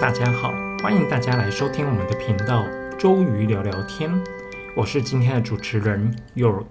大家好，欢迎大家来收听我们的频道“周瑜聊聊天”，我是今天的主持人 York。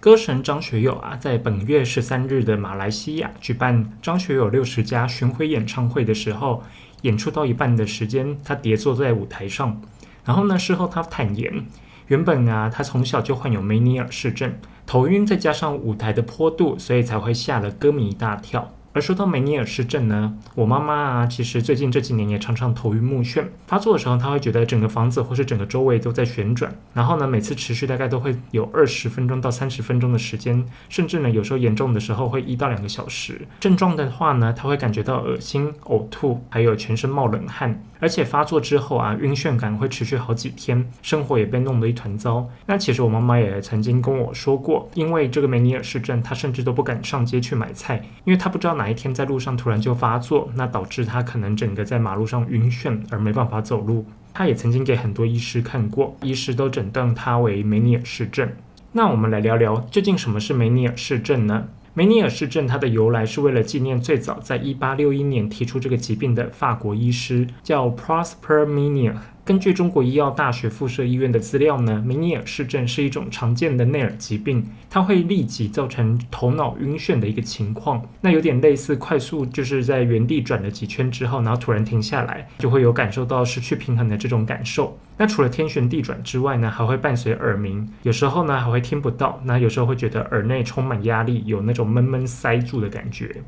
歌神张学友啊，在本月十三日的马来西亚举办张学友六十加巡回演唱会的时候，演出到一半的时间，他跌坐在舞台上。然后呢，事后他坦言，原本啊，他从小就患有梅尼尔氏症，头晕再加上舞台的坡度，所以才会吓了歌迷一大跳。而说到梅尼尔氏症呢，我妈妈啊，其实最近这几年也常常头晕目眩。发作的时候，她会觉得整个房子或是整个周围都在旋转，然后呢，每次持续大概都会有二十分钟到三十分钟的时间，甚至呢，有时候严重的时候会一到两个小时。症状的话呢，她会感觉到恶心、呕吐，还有全身冒冷汗，而且发作之后啊，晕眩感会持续好几天，生活也被弄得一团糟。那其实我妈妈也曾经跟我说过，因为这个梅尼尔氏症，她甚至都不敢上街去买菜，因为她不知道。哪一天在路上突然就发作，那导致他可能整个在马路上晕眩而没办法走路。他也曾经给很多医师看过，医师都诊断他为梅尼尔氏症。那我们来聊聊，究竟什么是梅尼尔氏症呢？梅尼尔氏症它的由来是为了纪念最早在一八六一年提出这个疾病的法国医师，叫 Prosper Ménière。根据中国医药大学附设医院的资料呢，梅尼尔氏症是一种常见的内耳疾病，它会立即造成头脑晕眩的一个情况。那有点类似快速就是在原地转了几圈之后，然后突然停下来，就会有感受到失去平衡的这种感受。那除了天旋地转之外呢，还会伴随耳鸣，有时候呢还会听不到，那有时候会觉得耳内充满压力，有那种闷闷塞住的感觉。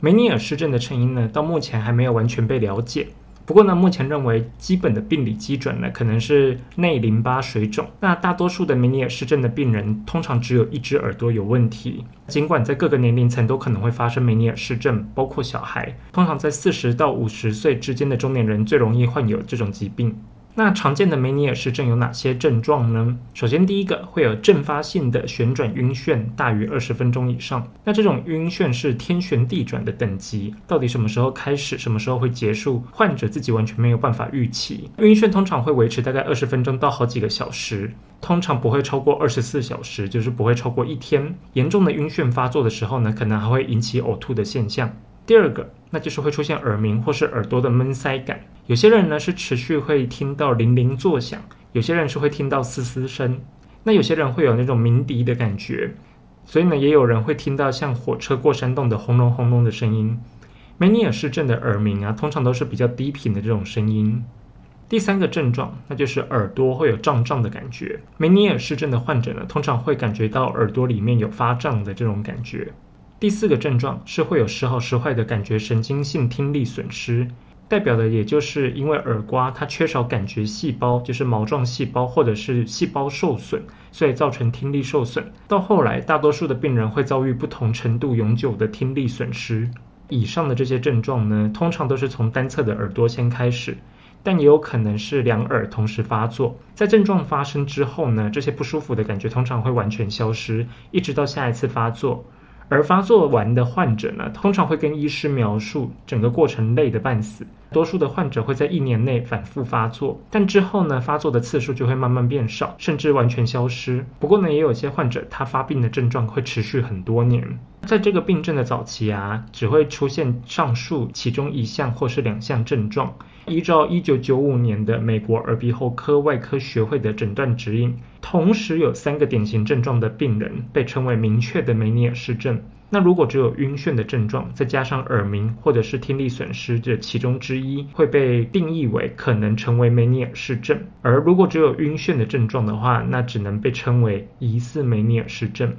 梅尼尔氏症的成因呢，到目前还没有完全被了解。不过呢，目前认为基本的病理基准呢，可能是内淋巴水肿。那大多数的梅尼尔氏症的病人，通常只有一只耳朵有问题。尽管在各个年龄层都可能会发生梅尼尔氏症，包括小孩，通常在四十到五十岁之间的中年人最容易患有这种疾病。那常见的梅尼尔氏症有哪些症状呢？首先，第一个会有阵发性的旋转晕眩，大于二十分钟以上。那这种晕眩是天旋地转的等级，到底什么时候开始，什么时候会结束，患者自己完全没有办法预期。晕眩通常会维持大概二十分钟到好几个小时，通常不会超过二十四小时，就是不会超过一天。严重的晕眩发作的时候呢，可能还会引起呕吐的现象。第二个，那就是会出现耳鸣或是耳朵的闷塞感。有些人呢是持续会听到铃铃作响，有些人是会听到嘶嘶声，那有些人会有那种鸣笛的感觉，所以呢，也有人会听到像火车过山洞的轰隆轰隆的声音。梅尼尔氏症的耳鸣啊，通常都是比较低频的这种声音。第三个症状，那就是耳朵会有胀胀的感觉。梅尼尔氏症的患者呢，通常会感觉到耳朵里面有发胀的这种感觉。第四个症状是会有时好时坏的感觉神经性听力损失。代表的也就是因为耳瓜它缺少感觉细胞，就是毛状细胞或者是细胞受损，所以造成听力受损。到后来，大多数的病人会遭遇不同程度永久的听力损失。以上的这些症状呢，通常都是从单侧的耳朵先开始，但也有可能是两耳同时发作。在症状发生之后呢，这些不舒服的感觉通常会完全消失，一直到下一次发作。而发作完的患者呢，通常会跟医师描述整个过程累得半死。多数的患者会在一年内反复发作，但之后呢，发作的次数就会慢慢变少，甚至完全消失。不过呢，也有些患者他发病的症状会持续很多年。在这个病症的早期啊，只会出现上述其中一项或是两项症状。依照一九九五年的美国耳鼻喉科外科学会的诊断指引，同时有三个典型症状的病人被称为明确的梅尼尔氏症。那如果只有晕眩的症状，再加上耳鸣或者是听力损失这其中之一，会被定义为可能成为梅尼尔氏症。而如果只有晕眩的症状的话，那只能被称为疑似梅尼尔氏症。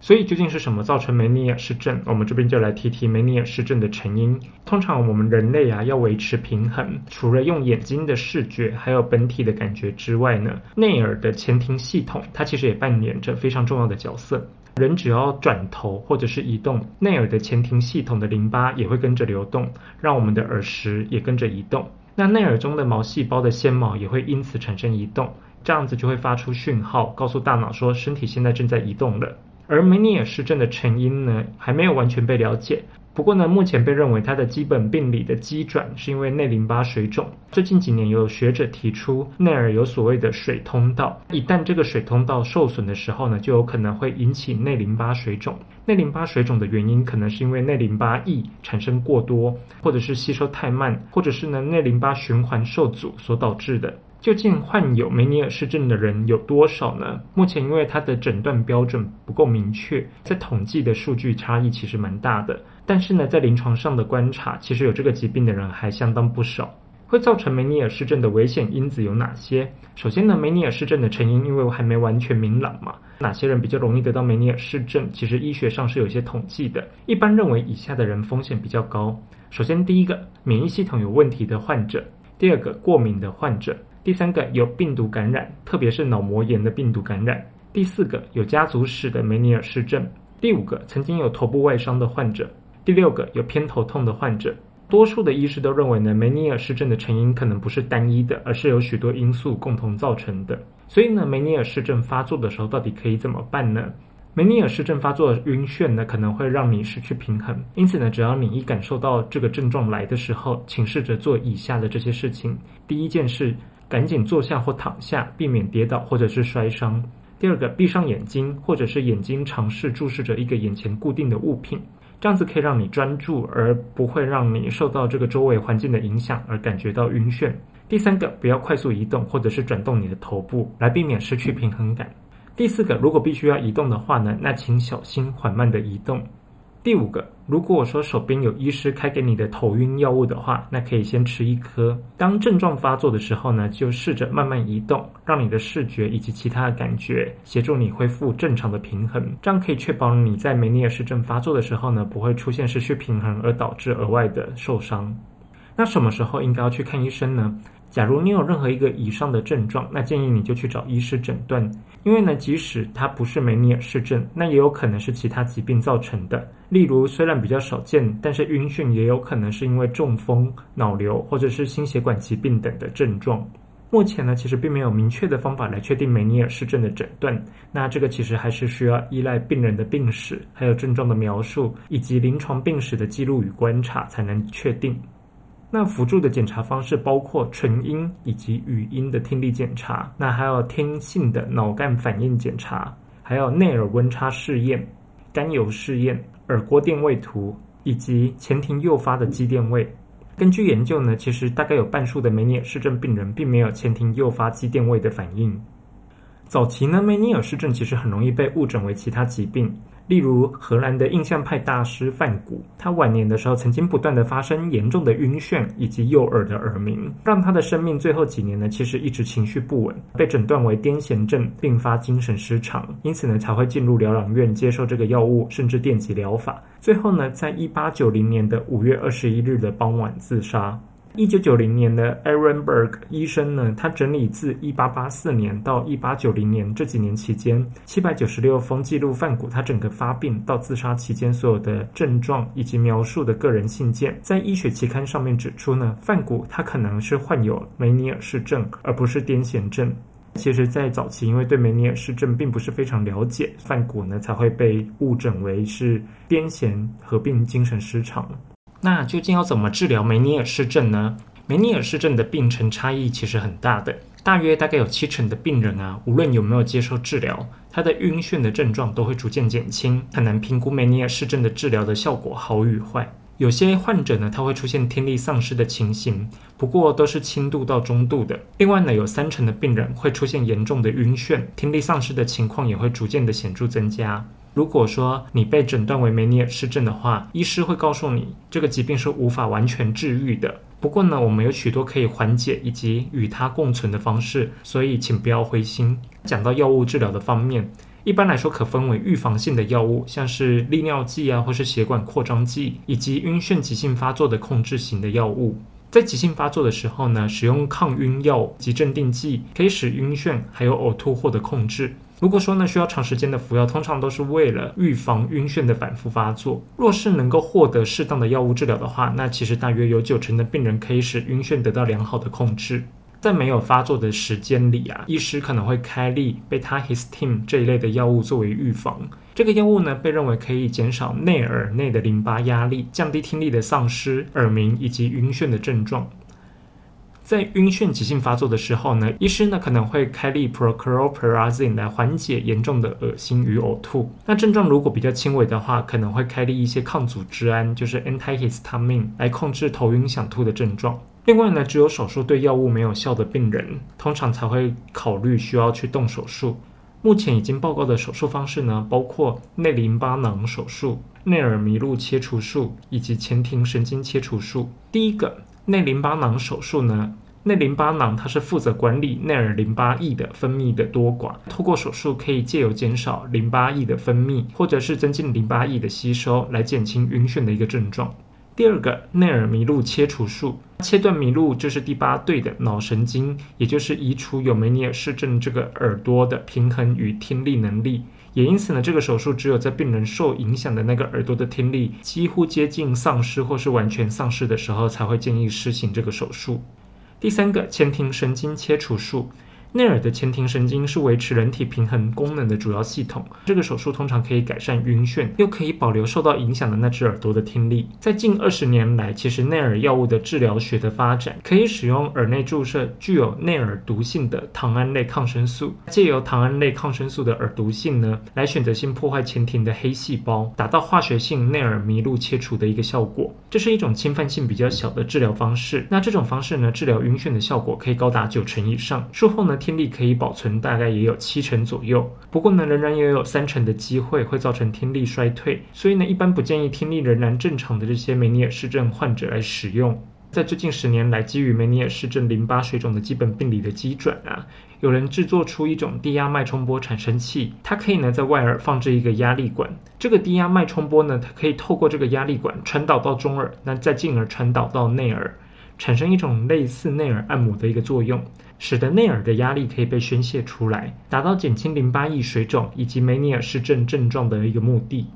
所以究竟是什么造成梅尼尔氏症？我们这边就来提提梅尼尔氏症的成因。通常我们人类啊要维持平衡，除了用眼睛的视觉，还有本体的感觉之外呢，内耳的前庭系统它其实也扮演着非常重要的角色。人只要转头或者是移动，内耳的前庭系统的淋巴也会跟着流动，让我们的耳石也跟着移动。那内耳中的毛细胞的纤毛也会因此产生移动，这样子就会发出讯号，告诉大脑说身体现在正在移动了。而梅尼尔氏症的成因呢，还没有完全被了解。不过呢，目前被认为它的基本病理的基转是因为内淋巴水肿。最近几年有学者提出，内耳有所谓的水通道，一旦这个水通道受损的时候呢，就有可能会引起内淋巴水肿。内淋巴水肿的原因可能是因为内淋巴液产生过多，或者是吸收太慢，或者是呢内淋巴循环受阻所导致的。究竟患有梅尼尔氏症的人有多少呢？目前因为它的诊断标准不够明确，在统计的数据差异其实蛮大的。但是呢，在临床上的观察，其实有这个疾病的人还相当不少。会造成梅尼尔氏症的危险因子有哪些？首先呢，梅尼尔氏症的成因因为我还没完全明朗嘛，哪些人比较容易得到梅尼尔氏症？其实医学上是有些统计的，一般认为以下的人风险比较高。首先，第一个，免疫系统有问题的患者；第二个，过敏的患者。第三个有病毒感染，特别是脑膜炎的病毒感染；第四个有家族史的梅尼尔氏症；第五个曾经有头部外伤的患者；第六个有偏头痛的患者。多数的医师都认为呢，梅尼尔氏症的成因可能不是单一的，而是有许多因素共同造成的。所以呢，梅尼尔氏症发作的时候，到底可以怎么办呢？梅尼尔氏症发作晕眩呢，可能会让你失去平衡。因此呢，只要你一感受到这个症状来的时候，请试着做以下的这些事情：第一件事。赶紧坐下或躺下，避免跌倒或者是摔伤。第二个，闭上眼睛，或者是眼睛尝试注视着一个眼前固定的物品，这样子可以让你专注，而不会让你受到这个周围环境的影响而感觉到晕眩。第三个，不要快速移动或者是转动你的头部，来避免失去平衡感。第四个，如果必须要移动的话呢，那请小心缓慢的移动。第五个，如果我说手边有医师开给你的头晕药物的话，那可以先吃一颗。当症状发作的时候呢，就试着慢慢移动，让你的视觉以及其他的感觉协助你恢复正常的平衡。这样可以确保你在梅尼尔氏症发作的时候呢，不会出现失去平衡而导致额外的受伤。那什么时候应该要去看医生呢？假如你有任何一个以上的症状，那建议你就去找医师诊断，因为呢，即使它不是梅尼尔氏症，那也有可能是其他疾病造成的。例如，虽然比较少见，但是晕眩也有可能是因为中风、脑瘤或者是心血管疾病等的症状。目前呢，其实并没有明确的方法来确定梅尼尔氏症的诊断，那这个其实还是需要依赖病人的病史、还有症状的描述以及临床病史的记录与观察才能确定。那辅助的检查方式包括纯音以及语音的听力检查，那还有听性的脑干反应检查，还有内耳温差试验、甘油试验、耳郭电位图以及前庭诱发的肌电位。根据研究呢，其实大概有半数的梅尼尔氏症病人并没有前庭诱发肌电位的反应。早期呢，梅尼尔氏症其实很容易被误诊为其他疾病。例如，荷兰的印象派大师范古，他晚年的时候曾经不断的发生严重的晕眩以及右耳的耳鸣，让他的生命最后几年呢，其实一直情绪不稳，被诊断为癫痫症并发精神失常，因此呢，才会进入疗养院接受这个药物，甚至电击疗法，最后呢，在一八九零年的五月二十一日的傍晚自杀。一九九零年的 Aaron Berg 医生呢，他整理自一八八四年到一八九零年这几年期间，七百九十六封记录范古他整个发病到自杀期间所有的症状以及描述的个人信件，在医学期刊上面指出呢，范古他可能是患有梅尼尔氏症，而不是癫痫症。其实，在早期因为对梅尼尔氏症并不是非常了解，范古呢才会被误诊为是癫痫合并精神失常。那究竟要怎么治疗梅尼尔氏症呢？梅尼尔氏症的病程差异其实很大的，大约大概有七成的病人啊，无论有没有接受治疗，他的晕眩的症状都会逐渐减轻，很难评估梅尼尔氏症的治疗的效果好与坏。有些患者呢，他会出现听力丧失的情形，不过都是轻度到中度的。另外呢，有三成的病人会出现严重的晕眩，听力丧失的情况也会逐渐的显著增加。如果说你被诊断为梅尼尔氏症的话，医师会告诉你这个疾病是无法完全治愈的。不过呢，我们有许多可以缓解以及与它共存的方式，所以请不要灰心。讲到药物治疗的方面，一般来说可分为预防性的药物，像是利尿剂啊，或是血管扩张剂，以及晕眩急性发作的控制型的药物。在急性发作的时候呢，使用抗晕药及镇定剂，可以使晕眩还有呕吐获得控制。如果说呢需要长时间的服药，通常都是为了预防晕眩的反复发作。若是能够获得适当的药物治疗的话，那其实大约有九成的病人可以使晕眩得到良好的控制。在没有发作的时间里啊，医师可能会开立贝塔 histamine 这一类的药物作为预防。这个药物呢，被认为可以减少内耳内的淋巴压力，降低听力的丧失、耳鸣以及晕眩的症状。在晕眩急性发作的时候呢，医师呢可能会开立 prochlorperazine 来缓解严重的恶心与呕吐。那症状如果比较轻微的话，可能会开立一些抗组织胺，就是 antihistamine 来控制头晕想吐的症状。另外呢，只有手术对药物没有效的病人，通常才会考虑需要去动手术。目前已经报告的手术方式呢，包括内淋巴囊手术、内耳迷路切除术以及前庭神经切除术。第一个。内淋巴囊手术呢？内淋巴囊它是负责管理内耳淋巴液的分泌的多寡，透过手术可以借由减少淋巴液的分泌，或者是增进淋巴液的吸收，来减轻晕眩的一个症状。第二个内耳迷路切除术，切断迷路就是第八对的脑神经，也就是移除有梅尼尔氏症这个耳朵的平衡与听力能力。也因此呢，这个手术只有在病人受影响的那个耳朵的听力几乎接近丧失或是完全丧失的时候，才会建议施行这个手术。第三个前庭神经切除术。内耳的前庭神经是维持人体平衡功能的主要系统。这个手术通常可以改善晕眩，又可以保留受到影响的那只耳朵的听力。在近二十年来，其实内耳药物的治疗学的发展，可以使用耳内注射具有内耳毒性的糖胺类抗生素，借由糖胺类抗生素的耳毒性呢，来选择性破坏前庭的黑细胞，达到化学性内耳迷路切除的一个效果。这是一种侵犯性比较小的治疗方式。那这种方式呢，治疗晕眩的效果可以高达九成以上。术后呢，听力可以保存大概也有七成左右，不过呢，仍然也有三成的机会会造成听力衰退，所以呢，一般不建议听力仍然正常的这些梅尼尔氏症患者来使用。在最近十年来，基于梅尼尔氏症淋巴水肿的基本病理的基准啊，有人制作出一种低压脉冲波产生器，它可以呢在外耳放置一个压力管，这个低压脉冲波呢，它可以透过这个压力管传导到中耳，那再进而传导到内耳。产生一种类似内耳按摩的一个作用，使得内耳的压力可以被宣泄出来，达到减轻淋巴液水肿以及梅尼尔氏症症状的一个目的。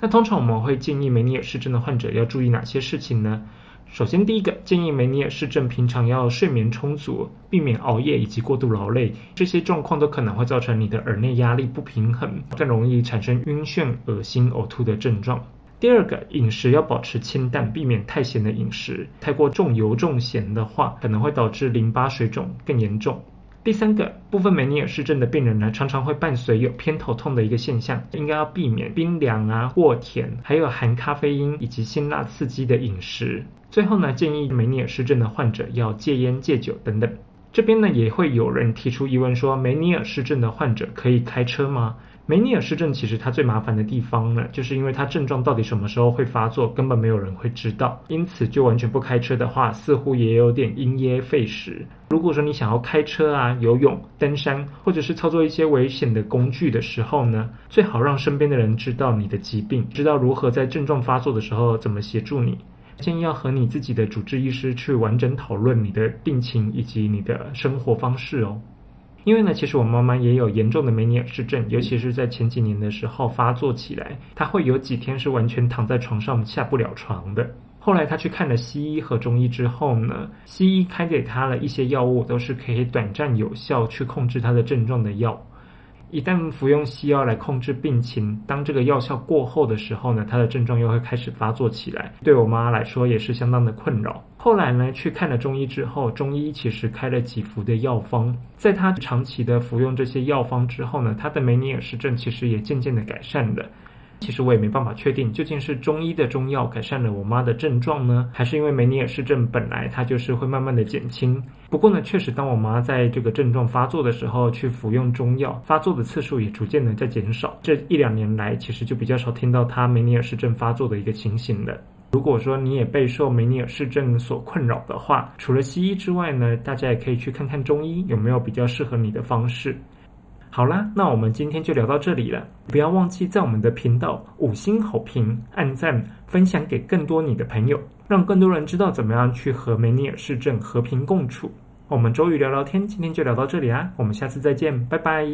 那通常我们会建议梅尼尔氏症的患者要注意哪些事情呢？首先，第一个建议梅尼尔氏症平常要睡眠充足，避免熬夜以及过度劳累，这些状况都可能会造成你的耳内压力不平衡，更容易产生晕眩、恶心、呕吐的症状。第二个饮食要保持清淡，避免太咸的饮食。太过重油重咸的话，可能会导致淋巴水肿更严重。第三个部分梅尼尔氏症的病人呢，常常会伴随有偏头痛的一个现象，应该要避免冰凉啊、过甜，还有含咖啡因以及辛辣刺激的饮食。最后呢，建议梅尼尔氏症的患者要戒烟戒酒等等。这边呢，也会有人提出疑问说，梅尼尔氏症的患者可以开车吗？梅尼尔氏症其实它最麻烦的地方呢，就是因为它症状到底什么时候会发作，根本没有人会知道。因此，就完全不开车的话，似乎也有点因噎废食。如果说你想要开车啊、游泳、登山，或者是操作一些危险的工具的时候呢，最好让身边的人知道你的疾病，知道如何在症状发作的时候怎么协助你。建议要和你自己的主治医师去完整讨论你的病情以及你的生活方式哦。因为呢，其实我妈妈也有严重的梅尼尔氏症，尤其是在前几年的时候发作起来，她会有几天是完全躺在床上下不了床的。后来她去看了西医和中医之后呢，西医开给她了一些药物，都是可以短暂有效去控制她的症状的药。一旦服用西药来控制病情，当这个药效过后的时候呢，他的症状又会开始发作起来。对我妈来说也是相当的困扰。后来呢，去看了中医之后，中医其实开了几服的药方，在他长期的服用这些药方之后呢，他的梅尼尔氏症其实也渐渐的改善了。其实我也没办法确定，究竟是中医的中药改善了我妈的症状呢，还是因为梅尼尔氏症本来它就是会慢慢的减轻。不过呢，确实当我妈在这个症状发作的时候去服用中药，发作的次数也逐渐的在减少。这一两年来，其实就比较少听到她梅尼尔氏症发作的一个情形了。如果说你也备受梅尼尔氏症所困扰的话，除了西医之外呢，大家也可以去看看中医有没有比较适合你的方式。好啦，那我们今天就聊到这里了。不要忘记在我们的频道五星好评、按赞、分享给更多你的朋友，让更多人知道怎么样去和梅尼尔氏症和平共处。我们周瑜聊聊天，今天就聊到这里啦，我们下次再见，拜拜。